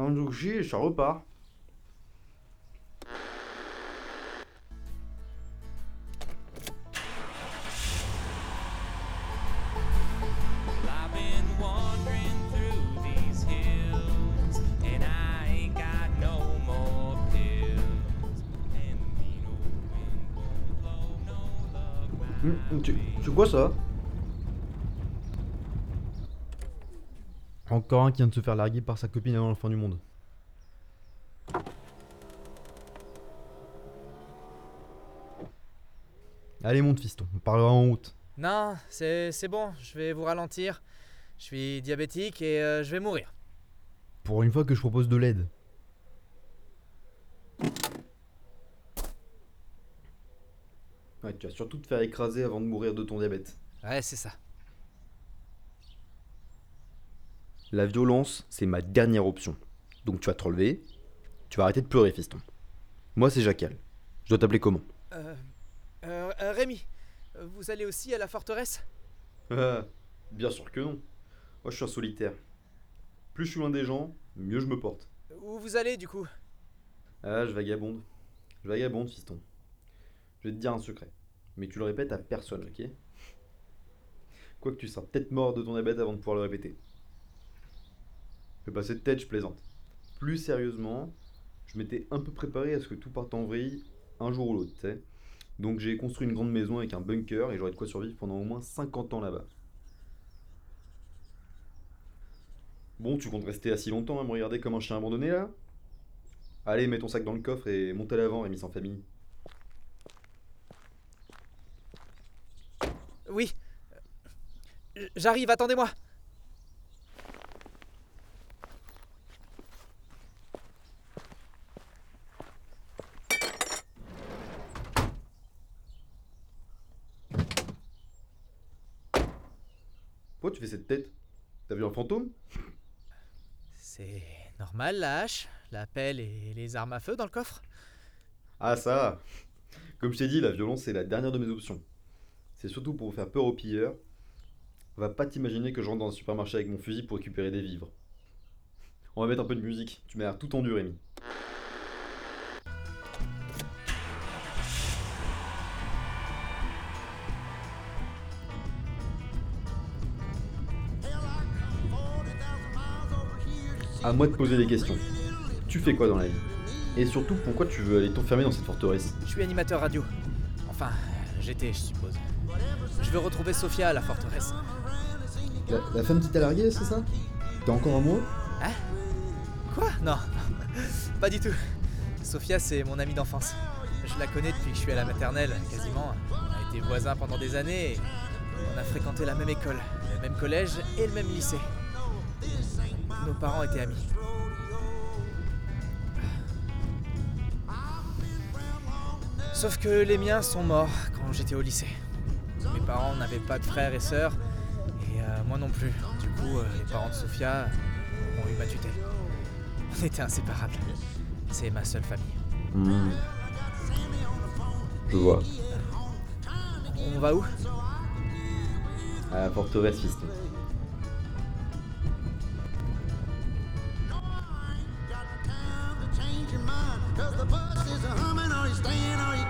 Un sushi et ça repart. I've been wandering through Encore un qui vient de se faire larguer par sa copine avant la fin du monde. Allez monte fiston, on parlera en route. Non, c'est c'est bon, je vais vous ralentir. Je suis diabétique et euh, je vais mourir. Pour une fois que je propose de l'aide. Ouais, tu vas surtout te faire écraser avant de mourir de ton diabète. Ouais, c'est ça. La violence, c'est ma dernière option. Donc tu vas te relever, tu vas arrêter de pleurer, fiston. Moi, c'est Jacal. Je dois t'appeler comment? Euh, euh, euh, Rémi, vous allez aussi à la forteresse? Ah, bien sûr que non. Moi, je suis un solitaire. Plus je suis loin des gens, mieux je me porte. Où vous allez du coup? Ah, je vagabonde. Je vagabonde, fiston. Je vais te dire un secret. Mais tu le répètes à personne, ok? Quoique tu seras peut-être mort de ton diabète avant de pouvoir le répéter. Fais passer de tête, je plaisante. Plus sérieusement, je m'étais un peu préparé à ce que tout parte en vrille un jour ou l'autre, tu sais. Donc j'ai construit une grande maison avec un bunker et j'aurai de quoi survivre pendant au moins 50 ans là-bas. Bon, tu comptes rester assis longtemps à me regarder comme un chien abandonné là? Allez, mets ton sac dans le coffre et monte à l'avant, Rémi sans famille. Oui. J'arrive, attendez-moi. Pourquoi tu fais cette tête? T'as vu un fantôme? C'est normal la hache, la pelle et les armes à feu dans le coffre Ah ça Comme je t'ai dit, la violence c'est la dernière de mes options. C'est surtout pour faire peur aux pilleurs. Va pas t'imaginer que je rentre dans un supermarché avec mon fusil pour récupérer des vivres. On va mettre un peu de musique, tu m'as l'air tout tendu Rémi. À moi de poser des questions. Tu fais quoi dans la vie? Et surtout, pourquoi tu veux aller t'enfermer dans cette forteresse? Je suis animateur radio. Enfin, j'étais, je suppose. Je veux retrouver Sophia à la forteresse. la, la femme qui t'a largué, c'est ça? T'es encore amoureux? Quoi? Non, pas du tout. Sophia, c'est mon amie d'enfance. Je la connais depuis que je suis à la maternelle, quasiment. On a été voisins pendant des années et on a fréquenté la même école, le même collège et le même lycée. Nos parents étaient amis. Sauf que les miens sont morts quand j'étais au lycée. Mes parents n'avaient pas de frères et sœurs, et euh, moi non plus. Du coup, euh, les parents de Sophia ont eu ma tutelle. On était inséparables. C'est ma seule famille. Hmm. Je vois. On va où? À la forteresse, Cause the bus is a humming, are you staying, are you